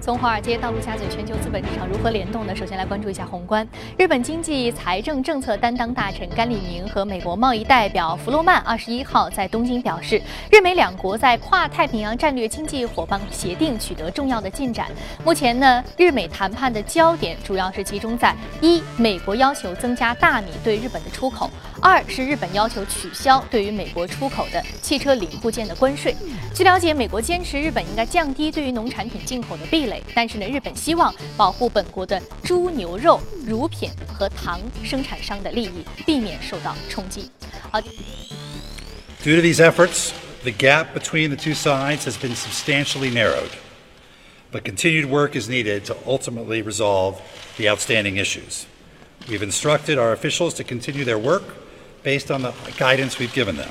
从华尔街到陆家嘴，全球资本市场如何联动呢？首先来关注一下宏观。日本经济财政政策担当大臣甘利明和美国贸易代表弗洛曼二十一号在东京表示，日美两国在跨太平洋战略经济伙伴协定取得重要的进展。目前呢，日美谈判的焦点主要是集中在一，美国要求增加大米对日本的出口；二是日本要求取消对于美国出口的汽车零部件的关税。据了解，美国坚持日本应该降低对于农产品进口的壁垒，但是呢，日本希望保护本国的猪牛肉、乳品和糖生产商的利益，避免受到冲击。好。Due to these efforts, the gap between the two sides has been substantially narrowed, but continued work is needed to ultimately resolve the outstanding issues. We've instructed our officials to continue their work based on the guidance we've given them.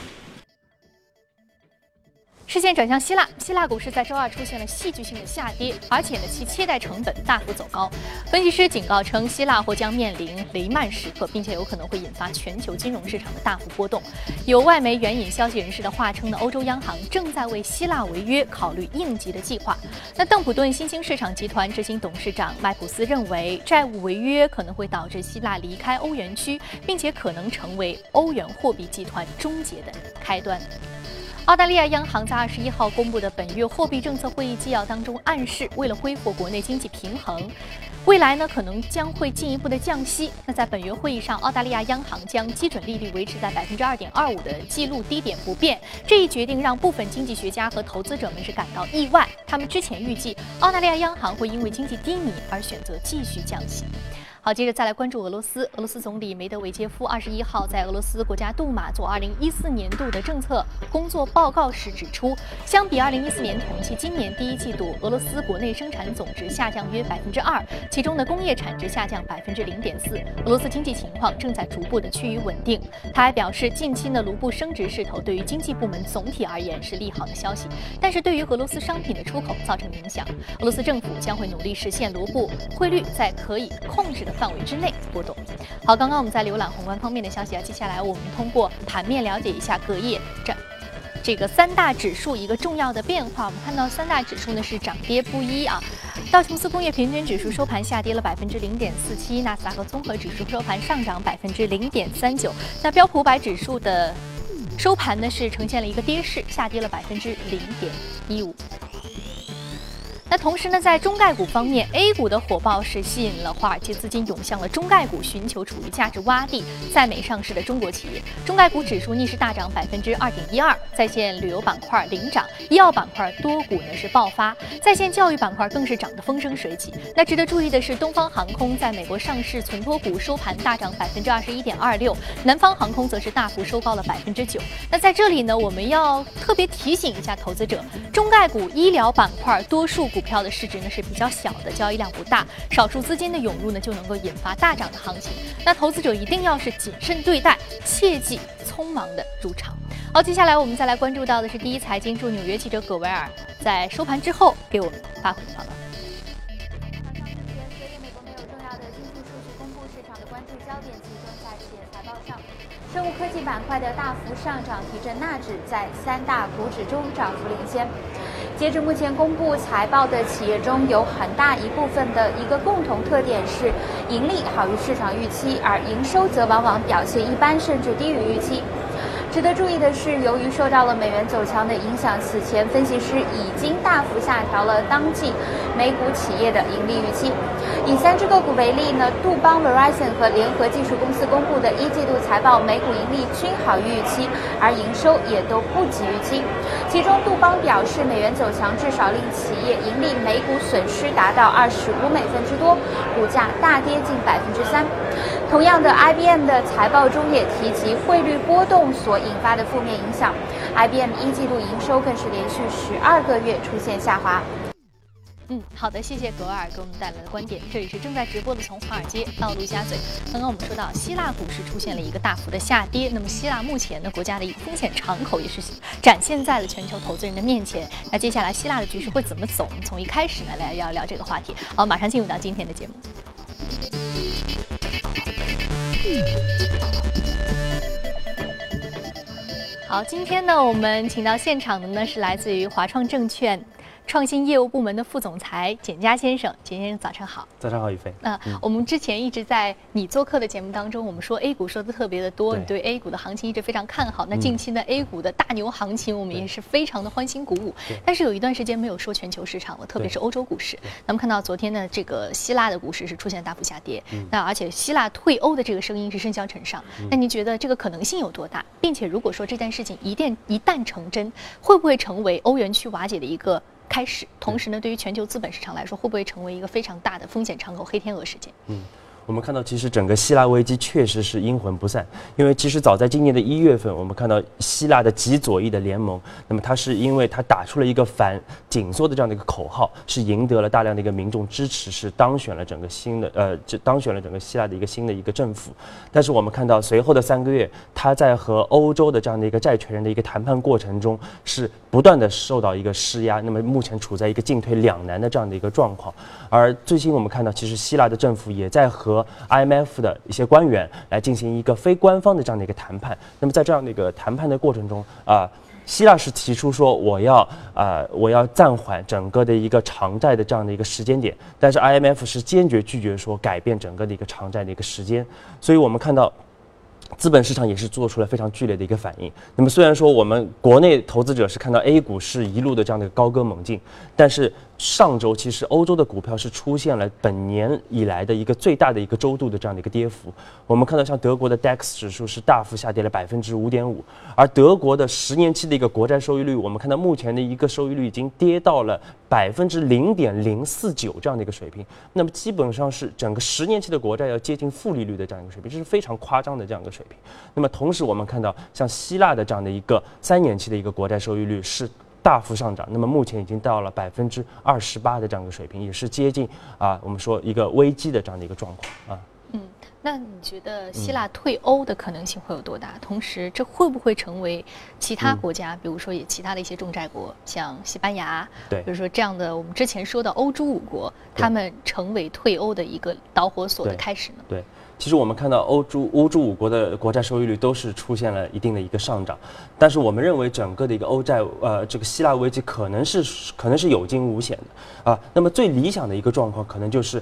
视线转向希腊，希腊股市在周二出现了戏剧性的下跌，而且呢，其借贷成本大幅走高。分析师警告称，希腊或将面临雷曼时刻，并且有可能会引发全球金融市场的大幅波动。有外媒援引消息人士的话称呢，欧洲央行正在为希腊违约考虑应急的计划。那邓普顿新兴市场集团执行董事长麦普斯认为，债务违约可能会导致希腊离开欧元区，并且可能成为欧元货币集团终结的开端。澳大利亚央行在二十一号公布的本月货币政策会议纪要当中暗示，为了恢复国内经济平衡，未来呢可能将会进一步的降息。那在本月会议上，澳大利亚央行将基准利率维持在百分之二点二五的记录低点不变。这一决定让部分经济学家和投资者们是感到意外，他们之前预计澳大利亚央行会因为经济低迷而选择继续降息。好，接着再来关注俄罗斯。俄罗斯总理梅德韦杰夫二十一号在俄罗斯国家杜马做二零一四年度的政策工作报告时指出，相比二零一四年同期，今年第一季度俄罗斯国内生产总值下降约百分之二，其中的工业产值下降百分之零点四。俄罗斯经济情况正在逐步的趋于稳定。他还表示，近期的卢布升值势头对于经济部门总体而言是利好的消息，但是对于俄罗斯商品的出口造成影响。俄罗斯政府将会努力实现卢布汇率在可以控制的。范围之内波动。好，刚刚我们在浏览宏观方面的消息啊，接下来我们通过盘面了解一下隔夜这这个三大指数一个重要的变化。我们看到三大指数呢是涨跌不一啊。道琼斯工业平均指数收盘下跌了百分之零点四七，纳斯达克综合指数收盘上涨百分之零点三九。那标普五百指数的收盘呢是呈现了一个跌势，下跌了百分之零点一五。那同时呢，在中概股方面，A 股的火爆是吸引了华尔街资金涌向了中概股，寻求处于价值洼地、在美上市的中国企业。中概股指数逆势大涨百分之二点一二，在线旅游板块领涨，医药板块多股呢是爆发，在线教育板块更是涨得风生水起。那值得注意的是，东方航空在美国上市存托股收盘大涨百分之二十一点二六，南方航空则是大幅收高了百分之九。那在这里呢，我们要特别提醒一下投资者，中概股医疗板块多数。股股票的市值呢是比较小的，交易量不大，少数资金的涌入呢就能够引发大涨的行情。那投资者一定要是谨慎对待，切忌匆忙的入场。好，接下来我们再来关注到的是第一财经驻纽约记者葛维尔在收盘之后给我们发回的报道。生物科技板块的大幅上涨提振纳指，在三大股指中涨幅领先。截至目前公布财报的企业中，有很大一部分的一个共同特点是盈利好于市场预期，而营收则往往表现一般，甚至低于预期。值得注意的是，由于受到了美元走强的影响，此前分析师已经大幅下调了当季美股企业的盈利预期。以三只个股为例呢，杜邦、Verizon 和联合技术公司公布的一季度财报，每股盈利均好于预期，而营收也都不及预期。其中，杜邦表示，美元走强至少令企业盈利每股损失达到二十五美分之多，股价大跌近百分之三。同样的，IBM 的财报中也提及汇率波动所引发的负面影响，IBM 一季度营收更是连续十二个月出现下滑。嗯，好的，谢谢格尔给我们带来的观点。这里是正在直播的，从华尔街到陆家嘴。刚刚我们说到希腊股市出现了一个大幅的下跌，那么希腊目前呢，国家的一个风险敞口也是展现在了全球投资人的面前。那接下来希腊的局势会怎么走？我们从一开始呢来聊聊这个话题。好，马上进入到今天的节目。好，今天呢，我们请到现场的呢是来自于华创证券。创新业务部门的副总裁简佳先生。简先生，早上好。早上好，宇飞。那我们之前一直在你做客的节目当中，我们说 A 股说的特别的多，你对 A 股的行情一直非常看好。那近期呢，A 股的大牛行情，我们也是非常的欢欣鼓舞。但是有一段时间没有说全球市场了，特别是欧洲股市。那么看到昨天呢，这个希腊的股市是出现大幅下跌，那而且希腊退欧的这个声音是甚嚣尘上。那您觉得这个可能性有多大？并且如果说这件事情一旦一旦成真，会不会成为欧元区瓦解的一个开始？同时呢，对于全球资本市场来说，会不会成为一个非常大的风险敞口、黑天鹅事件？嗯。我们看到，其实整个希腊危机确实是阴魂不散。因为其实早在今年的一月份，我们看到希腊的极左翼的联盟，那么它是因为它打出了一个反紧缩的这样的一个口号，是赢得了大量的一个民众支持，是当选了整个新的呃，这当选了整个希腊的一个新的一个政府。但是我们看到随后的三个月，他在和欧洲的这样的一个债权人的一个谈判过程中，是不断的受到一个施压。那么目前处在一个进退两难的这样的一个状况。而最新我们看到，其实希腊的政府也在和和 IMF 的一些官员来进行一个非官方的这样的一个谈判。那么在这样的一个谈判的过程中啊，希腊是提出说我要啊我要暂缓整个的一个偿债的这样的一个时间点，但是 IMF 是坚决拒绝说改变整个的一个偿债的一个时间。所以我们看到。资本市场也是做出了非常剧烈的一个反应。那么虽然说我们国内投资者是看到 A 股是一路的这样的高歌猛进，但是上周其实欧洲的股票是出现了本年以来的一个最大的一个周度的这样的一个跌幅。我们看到像德国的 DAX 指数是大幅下跌了百分之五点五，而德国的十年期的一个国债收益率，我们看到目前的一个收益率已经跌到了百分之零点零四九这样的一个水平。那么基本上是整个十年期的国债要接近负利率的这样一个水平，这是非常夸张的这样一个水平。那么同时，我们看到像希腊的这样的一个三年期的一个国债收益率是大幅上涨，那么目前已经到了百分之二十八的这样一个水平，也是接近啊我们说一个危机的这样的一个状况啊。嗯，那你觉得希腊退欧的可能性会有多大？同时，这会不会成为其他国家，比如说也其他的一些重债国，像西班牙，对，比如说这样的我们之前说的欧洲五国，他们成为退欧的一个导火索的开始呢？对。其实我们看到欧洲欧洲五国的国债收益率都是出现了一定的一个上涨，但是我们认为整个的一个欧债呃这个希腊危机可能是可能是有惊无险的啊。那么最理想的一个状况可能就是。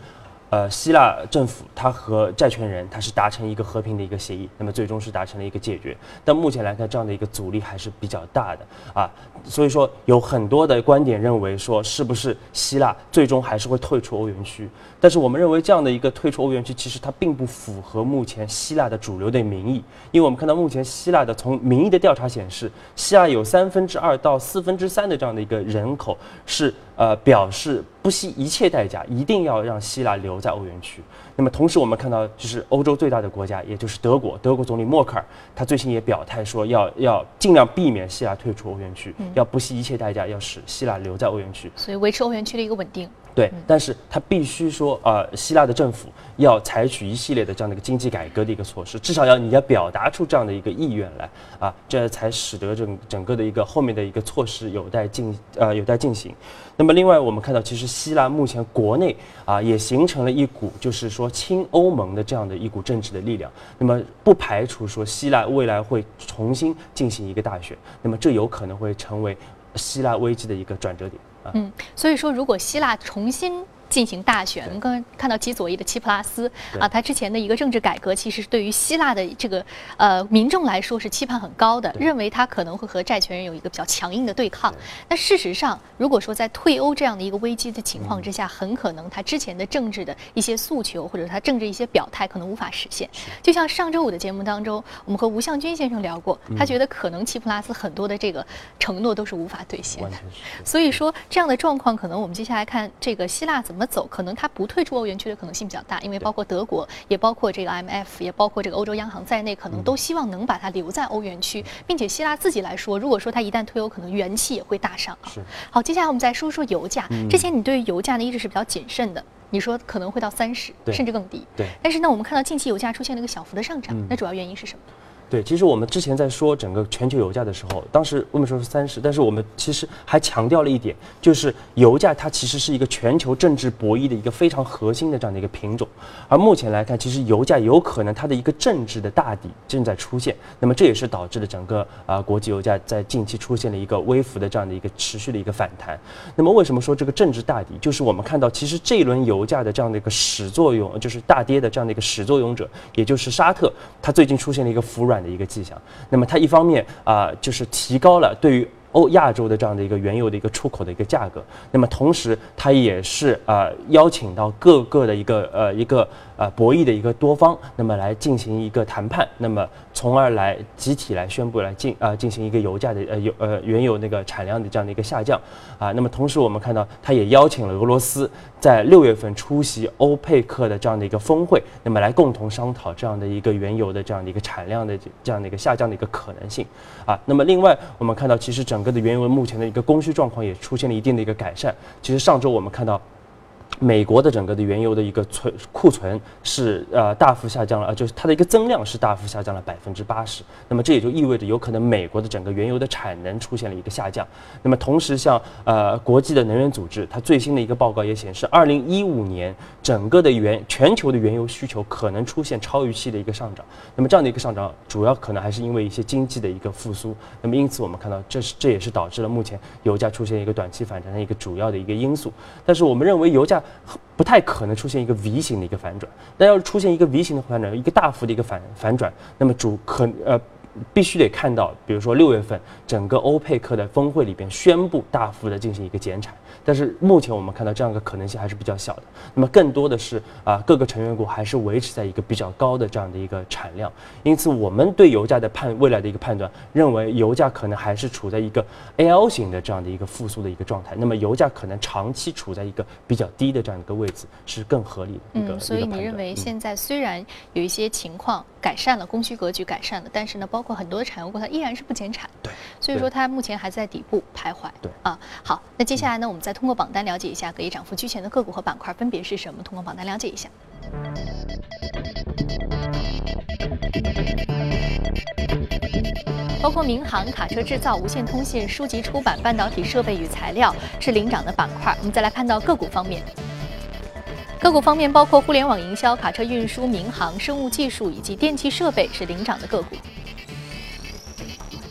呃，希腊政府它和债权人它是达成一个和平的一个协议，那么最终是达成了一个解决。但目前来看，这样的一个阻力还是比较大的啊。所以说，有很多的观点认为说，是不是希腊最终还是会退出欧元区？但是我们认为，这样的一个退出欧元区，其实它并不符合目前希腊的主流的民意。因为我们看到目前希腊的从民意的调查显示，希腊有三分之二到四分之三的这样的一个人口是。呃，表示不惜一切代价，一定要让希腊留在欧元区。那么，同时我们看到，就是欧洲最大的国家，也就是德国，德国总理默克尔，他最新也表态说，要要尽量避免希腊退出欧元区，要不惜一切代价，要使希腊留在欧元区，所以维持欧元区的一个稳定。对，但是他必须说，呃，希腊的政府要采取一系列的这样的一个经济改革的一个措施，至少要你要表达出这样的一个意愿来，啊，这才使得整整个的一个后面的一个措施有待进，呃，有待进行。那么，另外我们看到，其实希腊目前国内啊也形成了一股就是说亲欧盟的这样的一股政治的力量。那么，不排除说希腊未来会重新进行一个大选，那么这有可能会成为希腊危机的一个转折点。嗯，所以说，如果希腊重新。进行大选，我们刚刚看到极左翼的齐普拉斯啊，他之前的一个政治改革，其实是对于希腊的这个呃民众来说是期盼很高的，认为他可能会和债权人有一个比较强硬的对抗。那事实上，如果说在退欧这样的一个危机的情况之下，很可能他之前的政治的一些诉求或者他政治一些表态可能无法实现。就像上周五的节目当中，我们和吴向军先生聊过，他觉得可能齐普拉斯很多的这个承诺都是无法兑现的。所以说这样的状况，可能我们接下来看这个希腊怎么。走可能它不退出欧元区的可能性比较大，因为包括德国，也包括这个 IMF，也包括这个欧洲央行在内，可能都希望能把它留在欧元区，并且希腊自己来说，如果说它一旦退欧，可能元气也会大伤。是。好，接下来我们再说说油价。之前你对于油价呢一直是比较谨慎的，你说可能会到三十，甚至更低。对。但是呢，我们看到近期油价出现了一个小幅的上涨，那主要原因是什么？对，其实我们之前在说整个全球油价的时候，当时我们说是三十，但是我们其实还强调了一点，就是油价它其实是一个全球政治博弈的一个非常核心的这样的一个品种。而目前来看，其实油价有可能它的一个政治的大底正在出现，那么这也是导致了整个啊国际油价在近期出现了一个微幅的这样的一个持续的一个反弹。那么为什么说这个政治大底？就是我们看到，其实这一轮油价的这样的一个始作俑，就是大跌的这样的一个始作俑者，也就是沙特，它最近出现了一个服软的一个迹象。那么它一方面啊，就是提高了对于欧亚洲的这样的一个原油的一个出口的一个价格。那么同时，它也是呃邀请到各个的一个呃一个呃博弈的一个多方，那么来进行一个谈判，那么从而来集体来宣布来进啊进行一个油价的呃油呃原油那个产量的这样的一个下降啊。那么同时，我们看到它也邀请了俄罗斯在六月份出席欧佩克的这样的一个峰会，那么来共同商讨这样的一个原油的这样的一个产量的这样的一个下降的一个可能性啊。那么另外，我们看到其实整个的原油目前的一个供需状况也出现了一定的一个改善。其实上周我们看到。美国的整个的原油的一个存库存是呃大幅下降了，呃就是它的一个增量是大幅下降了百分之八十。那么这也就意味着有可能美国的整个原油的产能出现了一个下降。那么同时像呃国际的能源组织，它最新的一个报告也显示，二零一五年整个的原全球的原油需求可能出现超预期的一个上涨。那么这样的一个上涨，主要可能还是因为一些经济的一个复苏。那么因此我们看到，这是这也是导致了目前油价出现一个短期反弹的一个主要的一个因素。但是我们认为油价。不太可能出现一个 V 型的一个反转，但要是出现一个 V 型的反转，一个大幅的一个反反转，那么主可呃。必须得看到，比如说六月份整个欧佩克的峰会里边宣布大幅的进行一个减产，但是目前我们看到这样一个可能性还是比较小的。那么更多的是啊，各个成员国还是维持在一个比较高的这样的一个产量，因此我们对油价的判未来的一个判断，认为油价可能还是处在一个 L 型的这样的一个复苏的一个状态。那么油价可能长期处在一个比较低的这样一个位置，是更合理的一个。嗯，所以你认为现在虽然有一些情况改善了，供需格局改善了，但是呢，包括很多的产油国它依然是不减产，对，所以说它目前还在底部徘徊，对啊。好，那接下来呢，我们再通过榜单了解一下隔夜涨幅居前的个股和板块分别是什么？通过榜单了解一下。包括民航、卡车制造、无线通信、书籍出版、半导体设备与材料是领涨的板块。我们再来看到个股方面。个股方面，包括互联网营销、卡车运输、民航、生物技术以及电气设备是领涨的个股。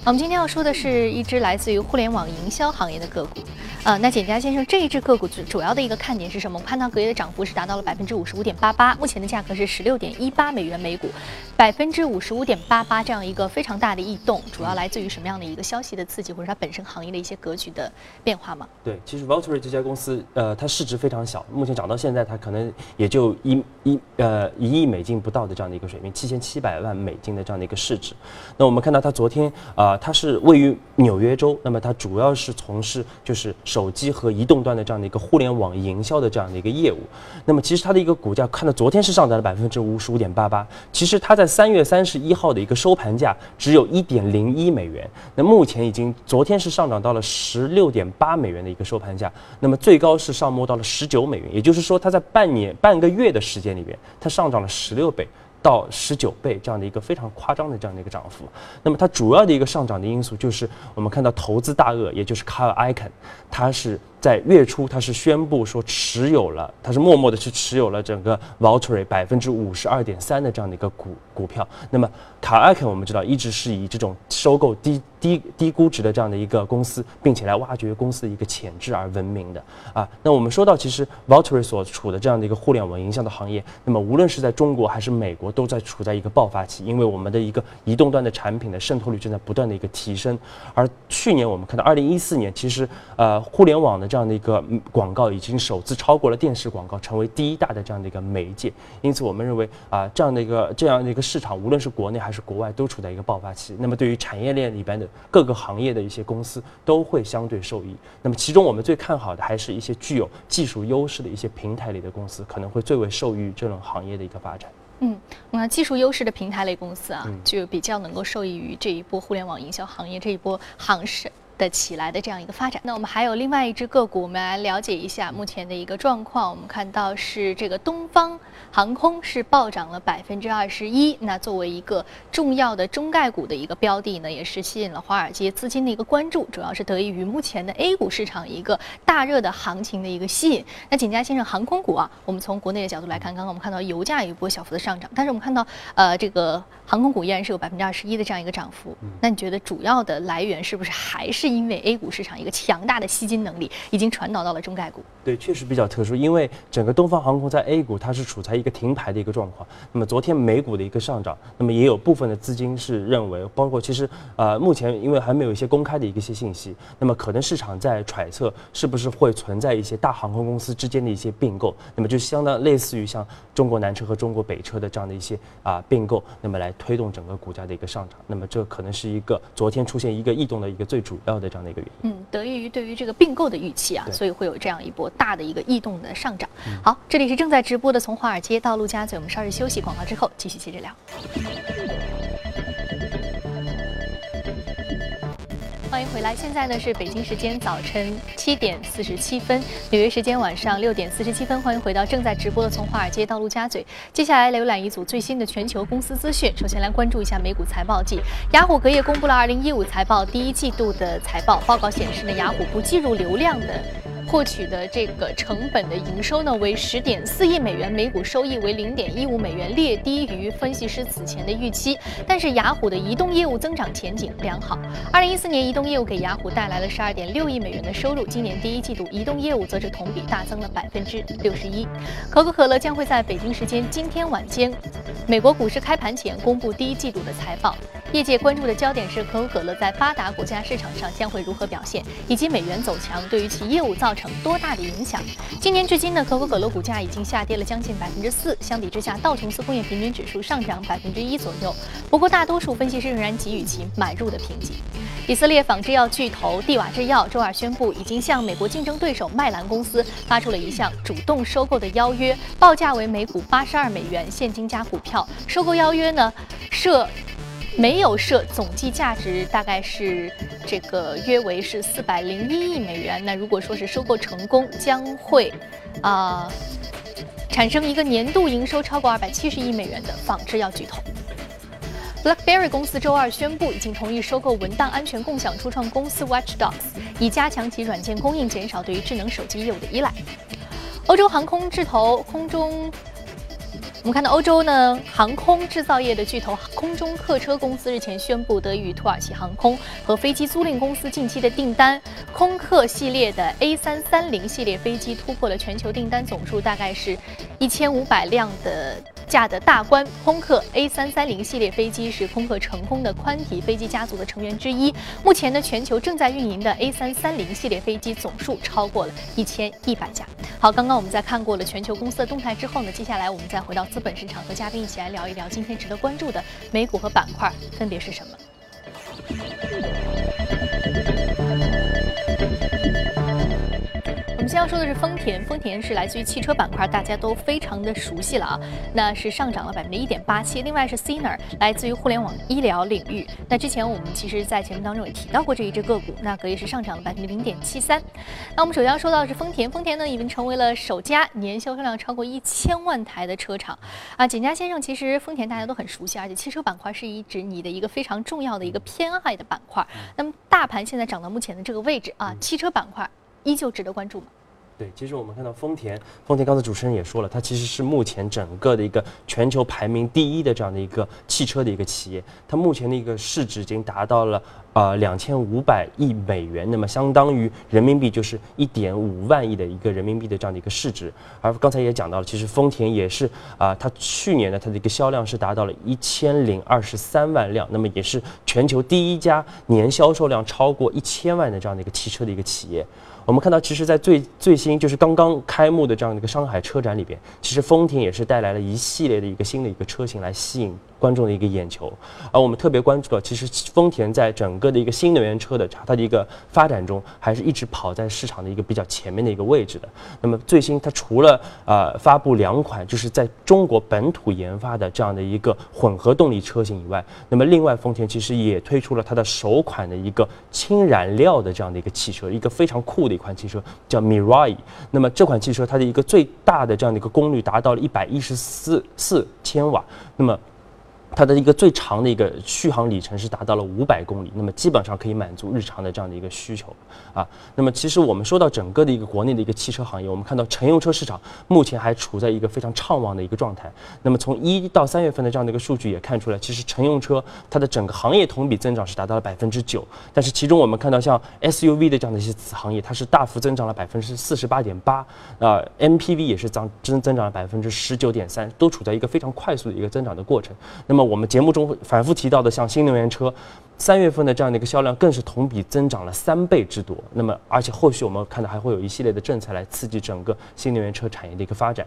我们今天要说的是一只来自于互联网营销行业的个股。呃，那简家先生，这一只个股主主要的一个看点是什么？我们看到隔夜的涨幅是达到了百分之五十五点八八，目前的价格是十六点一八美元每股，百分之五十五点八八这样一个非常大的异动，主要来自于什么样的一个消息的刺激，或者它本身行业的一些格局的变化吗？对，其实 Valtteri 这家公司，呃，它市值非常小，目前涨到现在，它可能也就一一呃一亿美金不到的这样的一个水平，七千七百万美金的这样的一个市值。那我们看到它昨天啊，它是位于纽约州，那么它主要是从事就是手机和移动端的这样的一个互联网营销的这样的一个业务。那么其实它的一个股价看到昨天是上涨了百分之五十五点八八，其实它在三月三十一号的一个收盘价只有一点零一美元，那目前已经昨天是上涨到了十六点八美元的一个收盘价，那么最高是上摸到了十九美元，也就是说它在半年半个月的时间里边，它上涨了十六倍。到十九倍这样的一个非常夸张的这样的一个涨幅，那么它主要的一个上涨的因素就是我们看到投资大鳄，也就是卡尔艾肯，它是在月初它是宣布说持有了，它是默默的去持有了整个 v a l t e r y 百分之五十二点三的这样的一个股股票。那么卡尔肯我们知道一直是以这种收购低低低估值的这样的一个公司，并且来挖掘公司的一个潜质而闻名的啊。那我们说到其实 v a l t e r y 所处的这样的一个互联网营销的行业，那么无论是在中国还是美国。都在处在一个爆发期，因为我们的一个移动端的产品的渗透率正在不断的一个提升。而去年我们看到，二零一四年其实呃互联网的这样的一个广告已经首次超过了电视广告，成为第一大的这样的一个媒介。因此，我们认为啊这样的一个这样的一个市场，无论是国内还是国外，都处在一个爆发期。那么对于产业链里边的各个行业的一些公司，都会相对受益。那么其中我们最看好的，还是一些具有技术优势的一些平台类的公司，可能会最为受益于这种行业的一个发展。嗯，那技术优势的平台类公司啊，就比较能够受益于这一波互联网营销行业这一波行势的起来的这样一个发展。那我们还有另外一只个股，我们来了解一下目前的一个状况。我们看到是这个东方航空是暴涨了百分之二十一。那作为一个重要的中概股的一个标的呢，也是吸引了华尔街资金的一个关注，主要是得益于目前的 A 股市场一个大热的行情的一个吸引。那景佳先生，航空股啊，我们从国内的角度来看，刚刚我们看到油价有一波小幅的上涨，但是我们看到呃这个航空股依然是有百分之二十一的这样一个涨幅。那你觉得主要的来源是不是还是是因为 A 股市场一个强大的吸金能力已经传导到了中概股？对，确实比较特殊，因为整个东方航空在 A 股它是处在一个停牌的一个状况。那么昨天美股的一个上涨，那么也有部分的资金是认为，包括其实呃目前因为还没有一些公开的一些信息，那么可能市场在揣测是不是会存在一些大航空公司之间的一些并购，那么就相当类似于像中国南车和中国北车的这样的一些啊并购，那么来推动整个股价的一个上涨。那么这可能是一个昨天出现一个异动的一个最主要的这样的一个原因。嗯，得益于对于这个并购的预期啊，所以会有这样一波大的一个异动的上涨。好，这里是正在直播的从华尔街到陆家嘴，我们稍事休息，广告之后继续接着聊。欢迎回来，现在呢是北京时间早晨七点四十七分，纽约时间晚上六点四十七分。欢迎回到正在直播的从华尔街到陆家嘴。接下来浏览一组最新的全球公司资讯。首先来关注一下美股财报季，雅虎隔夜公布了二零一五财报第一季度的财报。报告显示呢，雅虎不计入流量的。获取的这个成本的营收呢为十点四亿美元，每股收益为零点一五美元，略低于分析师此前的预期。但是雅虎的移动业务增长前景良好。二零一四年移动业务给雅虎带来了十二点六亿美元的收入，今年第一季度移动业务则是同比大增了百分之六十一。可口可乐将会在北京时间今天晚间，美国股市开盘前公布第一季度的财报。业界关注的焦点是可口可乐在发达国家市场上将会如何表现，以及美元走强对于其业务造成多大的影响。今年至今呢，可口可乐股价已经下跌了将近百分之四，相比之下，道琼斯工业平均指数上涨百分之一左右。不过，大多数分析师仍然给予其买入的评级。以色列仿制药巨头蒂瓦制药周二宣布，已经向美国竞争对手麦兰公司发出了一项主动收购的邀约，报价为每股八十二美元现金加股票。收购邀约呢，设。没有设总计价值大概是这个约为是四百零一亿美元。那如果说是收购成功，将会啊产生一个年度营收超过二百七十亿美元的仿制药巨头。BlackBerry 公司周二宣布，已经同意收购文档安全共享初创公司 Watchdogs，以加强其软件供应，减少对于智能手机业务的依赖。欧洲航空巨头空中。我们看到欧洲呢，航空制造业的巨头空中客车公司日前宣布，得益于土耳其航空和飞机租赁公司近期的订单，空客系列的 A 三三零系列飞机突破了全球订单总数，大概是一千五百辆的。价的大关，空客 A 三三零系列飞机是空客成功的宽体飞机家族的成员之一。目前呢，全球正在运营的 A 三三零系列飞机总数超过了一千一百架。好，刚刚我们在看过了全球公司的动态之后呢，接下来我们再回到资本市场，和嘉宾一起来聊一聊今天值得关注的美股和板块分别是什么。要说的是丰田，丰田是来自于汽车板块，大家都非常的熟悉了啊，那是上涨了百分之一点八七。另外是 c i n e r 来自于互联网医疗领域。那之前我们其实，在节目当中也提到过这一只个股，那可以是上涨了百分之零点七三。那我们首先要说到的是丰田，丰田呢已经成为了首家年销售量超过一千万台的车厂啊。简家先生，其实丰田大家都很熟悉，而且汽车板块是一直你的一个非常重要的一个偏爱的板块。那么大盘现在涨到目前的这个位置啊，汽车板块。依旧值得关注吗？对，其实我们看到丰田，丰田刚才主持人也说了，它其实是目前整个的一个全球排名第一的这样的一个汽车的一个企业，它目前的一个市值已经达到了呃两千五百亿美元，那么相当于人民币就是一点五万亿的一个人民币的这样的一个市值。而刚才也讲到了，其实丰田也是啊，它去年呢它的一个销量是达到了一千零二十三万辆，那么也是全球第一家年销售量超过一千万的这样的一个汽车的一个企业。我们看到，其实，在最最新就是刚刚开幕的这样的一个上海车展里边，其实丰田也是带来了一系列的一个新的一个车型来吸引观众的一个眼球。而我们特别关注到，其实丰田在整个的一个新能源车的它的一个发展中，还是一直跑在市场的一个比较前面的一个位置的。那么最新它除了呃发布两款就是在中国本土研发的这样的一个混合动力车型以外，那么另外丰田其实也推出了它的首款的一个氢燃料的这样的一个汽车，一个非常酷的一款汽车叫 Mirai。那么这款汽车它的一个最大的这样的一个功率达到了一百一十四四千瓦，那么。它的一个最长的一个续航里程是达到了五百公里，那么基本上可以满足日常的这样的一个需求啊。那么其实我们说到整个的一个国内的一个汽车行业，我们看到乘用车市场目前还处在一个非常畅旺的一个状态。那么从一到三月份的这样的一个数据也看出来，其实乘用车它的整个行业同比增长是达到了百分之九，但是其中我们看到像 SUV 的这样的一些子行业，它是大幅增长了百分之四十八点八，啊，MPV 也是增增增长了百分之十九点三，都处在一个非常快速的一个增长的过程。那么我们节目中反复提到的，像新能源车，三月份的这样的一个销量更是同比增长了三倍之多。那么，而且后续我们看到还会有一系列的政策来刺激整个新能源车产业的一个发展。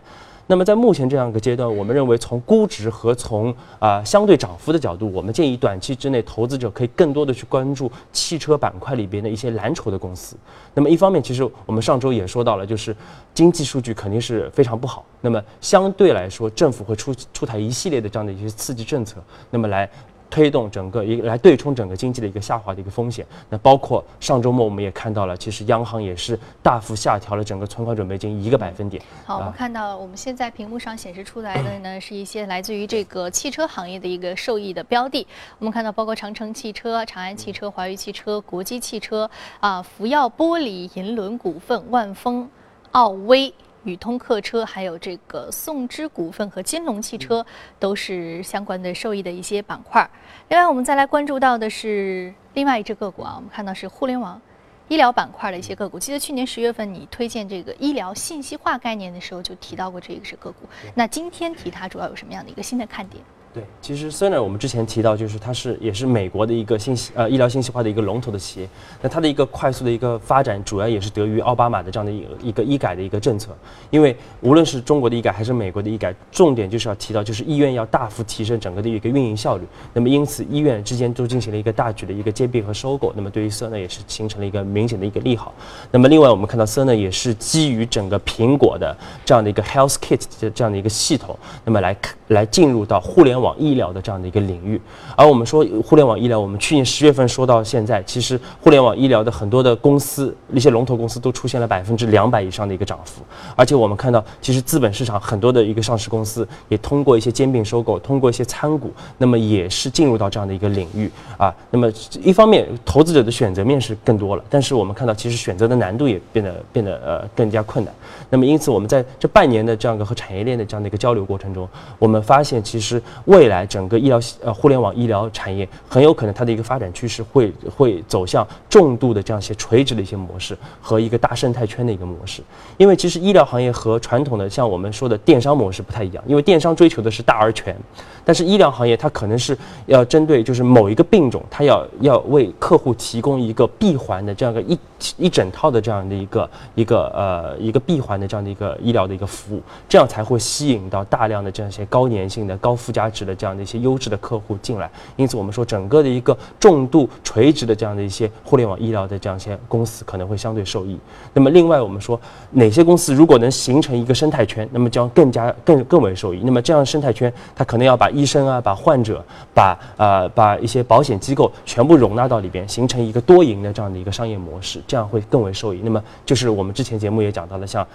那么，在目前这样一个阶段，我们认为从估值和从啊相对涨幅的角度，我们建议短期之内投资者可以更多的去关注汽车板块里边的一些蓝筹的公司。那么，一方面，其实我们上周也说到了，就是经济数据肯定是非常不好。那么，相对来说，政府会出出台一系列的这样的一些刺激政策，那么来。推动整个一来对冲整个经济的一个下滑的一个风险，那包括上周末我们也看到了，其实央行也是大幅下调了整个存款准备金一个百分点。好，我们看到我们现在屏幕上显示出来的呢，是一些来自于这个汽车行业的一个受益的标的。我们看到包括长城汽车、长安汽车、华宇汽车、国际汽车啊、福耀玻璃、银轮股份、万丰、奥威。宇通客车，还有这个宋之股份和金龙汽车，都是相关的受益的一些板块。另外，我们再来关注到的是另外一只个股啊，我们看到是互联网医疗板块的一些个股。记得去年十月份你推荐这个医疗信息化概念的时候，就提到过这个是个股。那今天提它主要有什么样的一个新的看点？对，其实 Cerner 我们之前提到，就是它是也是美国的一个信息呃医疗信息化的一个龙头的企业。那它的一个快速的一个发展，主要也是得益于奥巴马的这样的一个一个医改的一个政策。因为无论是中国的医改还是美国的医改，重点就是要提到，就是医院要大幅提升整个的一个运营效率。那么因此，医院之间都进行了一个大举的一个兼并和收购。那么对于 Cerner 也是形成了一个明显的一个利好。那么另外，我们看到 Cerner 也是基于整个苹果的这样的一个 Health Kit 的这样的一个系统，那么来来进入到互联网医疗的这样的。一个领域，而我们说互联网医疗，我们去年十月份说到现在，其实互联网医疗的很多的公司，一些龙头公司都出现了百分之两百以上的一个涨幅，而且我们看到，其实资本市场很多的一个上市公司也通过一些兼并收购，通过一些参股，那么也是进入到这样的一个领域啊。那么一方面，投资者的选择面是更多了，但是我们看到，其实选择的难度也变得变得呃更加困难。那么因此，我们在这半年的这样一个和产业链的这样的一个交流过程中，我们发现，其实未来整个医疗呃互联网医疗产业很有可能它的一个发展趋势会会走向重度的这样一些垂直的一些模式和一个大生态圈的一个模式。因为其实医疗行业和传统的像我们说的电商模式不太一样，因为电商追求的是大而全，但是医疗行业它可能是要针对就是某一个病种，它要要为客户提供一个闭环的这样一个一一整套的这样的一个一个呃一个闭环。的这样的一个医疗的一个服务，这样才会吸引到大量的这样一些高粘性的、高附加值的这样的一些优质的客户进来。因此，我们说整个的一个重度垂直的这样的一些互联网医疗的这样一些公司可能会相对受益。那么，另外我们说哪些公司如果能形成一个生态圈，那么将更加更更为受益。那么这样生态圈，它可能要把医生啊、把患者、把呃把一些保险机构全部容纳到里边，形成一个多赢的这样的一个商业模式，这样会更为受益。那么就是我们之前节目也讲到了，像。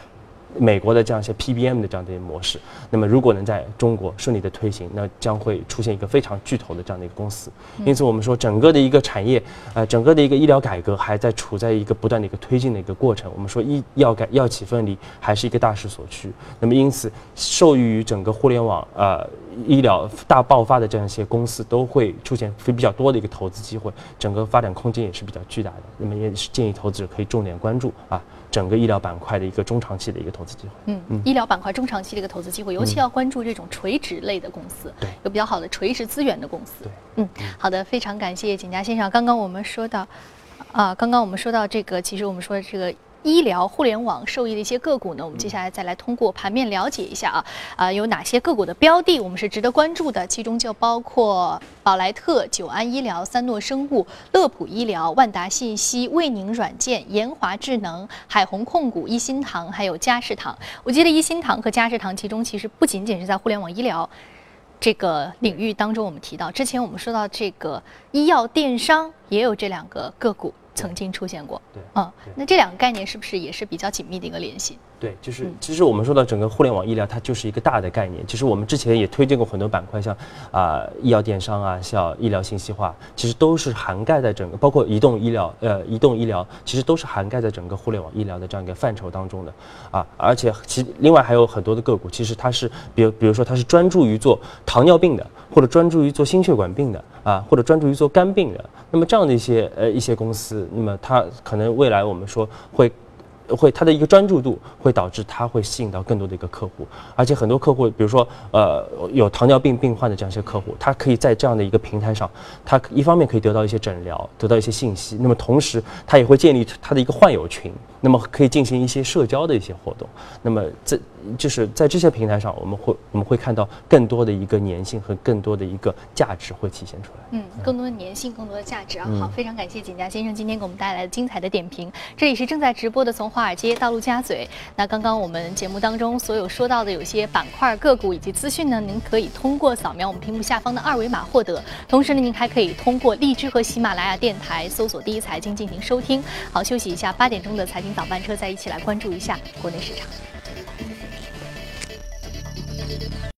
美国的这样一些 PBM 的这样的模式，那么如果能在中国顺利的推行，那将会出现一个非常巨头的这样的一个公司。因此，我们说整个的一个产业，呃，整个的一个医疗改革还在处在一个不断的一个推进的一个过程。我们说医药改药企分离还是一个大势所趋。那么，因此受益于整个互联网呃医疗大爆发的这样一些公司，都会出现非比较多的一个投资机会，整个发展空间也是比较巨大的。那么，也是建议投资者可以重点关注啊。整个医疗板块的一个中长期的一个投资机会。嗯嗯，医疗板块中长期的一个投资机会，尤其要关注这种垂直类的公司，对，有比较好的垂直资源的公司。对，嗯，好的，非常感谢景佳先生。刚刚我们说到，啊，刚刚我们说到这个，其实我们说的这个医疗、互联网受益的一些个股呢，我们接下来再来通过盘面了解一下啊，啊有哪些个股的标的我们是值得关注的？其中就包括宝莱特、久安医疗、三诺生物、乐普医疗、万达信息、卫宁软件、研华智能、海虹控股、一心堂，还有嘉士堂。我记得一心堂和嘉士堂其中其实不仅仅是在互联网医疗。这个领域当中，我们提到之前我们说到这个医药电商也有这两个个股曾经出现过，对，嗯，那这两个概念是不是也是比较紧密的一个联系？对，就是其实我们说到整个互联网医疗，它就是一个大的概念。其实我们之前也推荐过很多板块，像啊医药电商啊，像医疗信息化，其实都是涵盖在整个，包括移动医疗，呃，移动医疗，其实都是涵盖在整个互联网医疗的这样一个范畴当中的啊。而且其另外还有很多的个股，其实它是，比如比如说它是专注于做糖尿病的，或者专注于做心血管病的啊，或者专注于做肝病的。那么这样的一些呃一些公司，那么它可能未来我们说会。会他的一个专注度会导致他会吸引到更多的一个客户，而且很多客户，比如说呃有糖尿病病患的这样一些客户，他可以在这样的一个平台上，他一方面可以得到一些诊疗，得到一些信息，那么同时他也会建立他的一个患友群，那么可以进行一些社交的一些活动，那么这。就是在这些平台上，我们会我们会看到更多的一个粘性和更多的一个价值会体现出来。嗯，更多的粘性，更多的价值啊！好，非常感谢景家先生今天给我们带来的精彩的点评。这里是正在直播的从华尔街到陆家嘴。那刚刚我们节目当中所有说到的有些板块个股以及资讯呢，您可以通过扫描我们屏幕下方的二维码获得。同时呢，您还可以通过荔枝和喜马拉雅电台搜索“第一财经”进行收听。好，休息一下，八点钟的财经早班车再一起来关注一下国内市场。